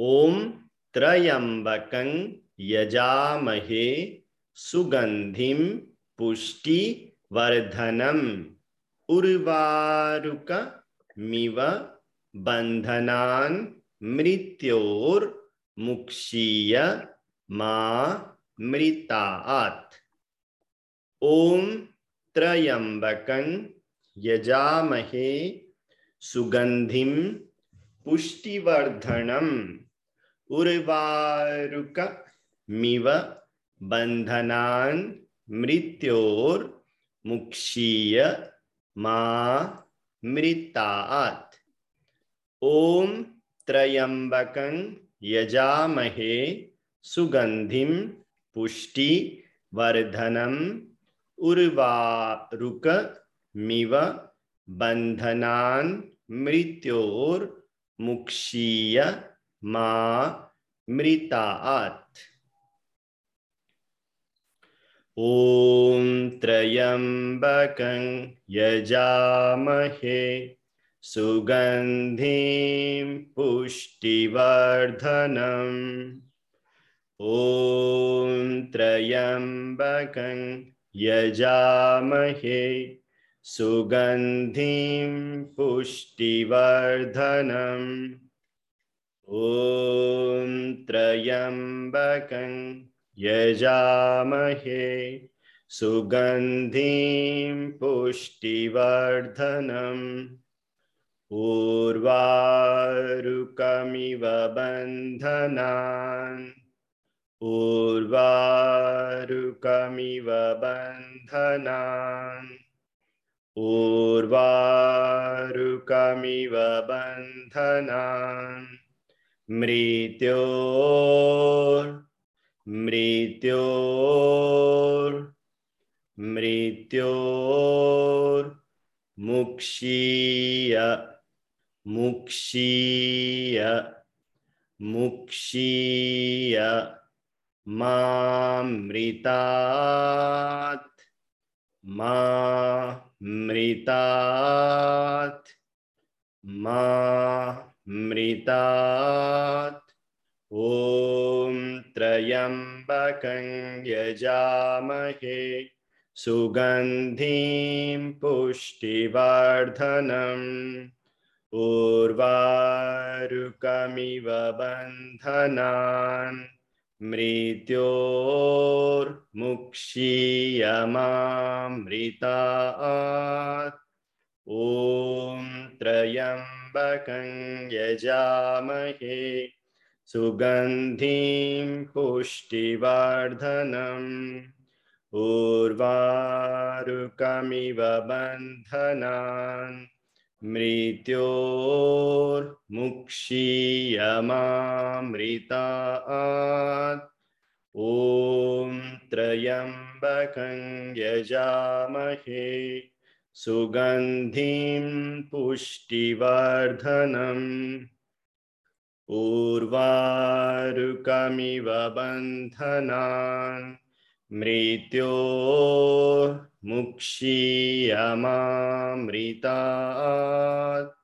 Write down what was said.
ओम त्रयंबकं यजामहे सुगंधिम पुष्टि वर्धनम उर्वारुक मिव बंधनान मृत्योर मुक्षीय मा मृतात्। ओम त्रयंबकं यजामहे सुगंधिम पुष्टिवर्धनम उर्वारुक मिव बंधनान मृत्योर मुक्षीय मा मृतात्। ओम त्रयंबकं यजामहे सुगंधिम पुष्टि वर्धनम उर्वारुक मिव बंधनान मृत्योर मुक्षीय मा मृतात्। ॐ त्र्यम्बकं यजामहे सुगन्धिं पुष्टिवर्धनम्। ॐ त्र्यम्बकं यजामहे सुगन्धिं पुष्टिवर्धनम्। ॐ त्र्यम्बकं यजामहे सुगन्धिं पुष्टिवर्धनम् ऊर्वारुकमिव बन्धनान् ऊर्वारुकमिव बन्धनान् ऊर्वारुकमिव बन्धनान् मृत्योर् मृत्योर् मृत्योर्मुक्षीय मुक्षीय मुक्षीय मामृतात् मा मृतात् मा मृतात् ॐ त्र्यम्बकं यजामहे सुगन्धिं पुष्टिवर्धनम्। उर्वारुकमिव बन्धनान्। मृत्योर्मुक्षीयमामृतात्। ॐ त्र्यम्बकं यजामहे। सुगन्धिं पुष्टिवर्धनम्। उर्वारुकमिव बन्धनान्। मृत्योर्मुक्षीयमामृतात्। ॐ त्र्यम्बकं यजामहे। सुगन्धिं पुष्टिवर्धनम्। उर्वारुकमिव बन्धनान्। मृत्योर्मुक्षीयमामृतात्।